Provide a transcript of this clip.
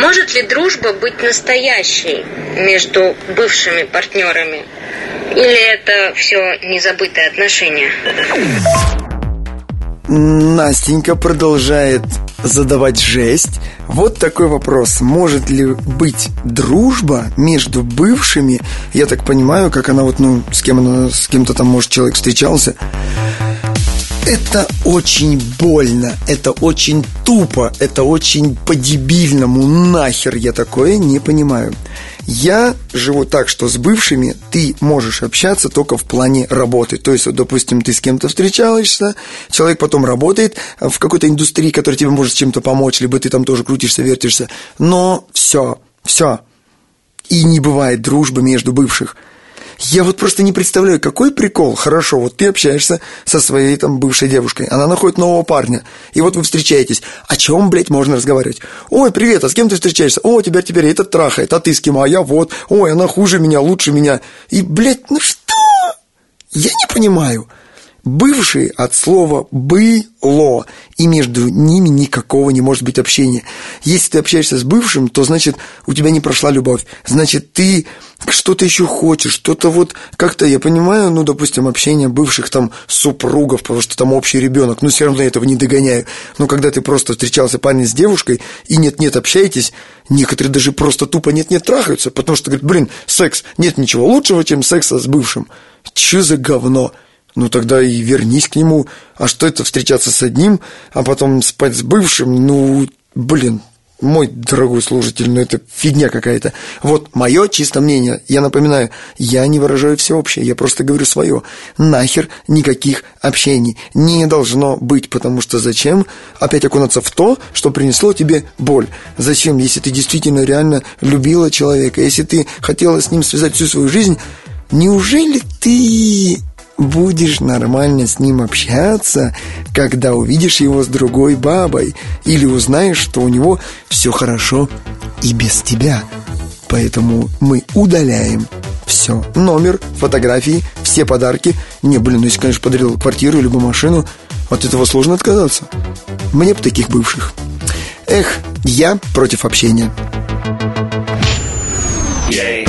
Может ли дружба быть настоящей между бывшими партнерами? Или это все незабытые отношения? Настенька продолжает задавать жесть. Вот такой вопрос. Может ли быть дружба между бывшими? Я так понимаю, как она вот, ну, с кем она, с кем-то там, может, человек встречался. Это очень больно, это очень тупо, это очень по-дебильному. Нахер я такое не понимаю. Я живу так, что с бывшими ты можешь общаться только в плане работы. То есть, вот, допустим, ты с кем-то встречаешься, человек потом работает в какой-то индустрии, которая тебе может чем-то помочь, либо ты там тоже крутишься, вертишься. Но все, все. И не бывает дружбы между бывших – я вот просто не представляю, какой прикол. Хорошо, вот ты общаешься со своей там бывшей девушкой, она находит нового парня, и вот вы встречаетесь. О чем, блядь, можно разговаривать? Ой, привет, а с кем ты встречаешься? О, тебя теперь этот трахает, а ты с кем? А я вот. Ой, она хуже меня, лучше меня. И, блядь, ну что? Я не понимаю. Бывшие от слова «было», и между ними никакого не может быть общения. Если ты общаешься с бывшим, то значит у тебя не прошла любовь. Значит, ты что-то еще хочешь, что-то вот как-то, я понимаю, ну, допустим, общение бывших там супругов, потому что там общий ребенок, но все равно я этого не догоняю. Но когда ты просто встречался парень с девушкой и нет-нет общаетесь, некоторые даже просто тупо нет-нет трахаются, потому что говорят, блин, секс, нет ничего лучшего, чем секса с бывшим. Че за говно? Ну тогда и вернись к нему. А что это встречаться с одним, а потом спать с бывшим? Ну, блин, мой дорогой служитель, ну это фигня какая-то. Вот мое чисто мнение, я напоминаю, я не выражаю всеобщее, я просто говорю свое. Нахер никаких общений не должно быть, потому что зачем опять окунаться в то, что принесло тебе боль? Зачем, если ты действительно реально любила человека, если ты хотела с ним связать всю свою жизнь, неужели ты будешь нормально с ним общаться, когда увидишь его с другой бабой или узнаешь, что у него все хорошо и без тебя. Поэтому мы удаляем все. Номер, фотографии, все подарки. Не, блин, ну если, конечно, подарил квартиру, либо машину, от этого сложно отказаться. Мне бы таких бывших. Эх, я против общения. Yay.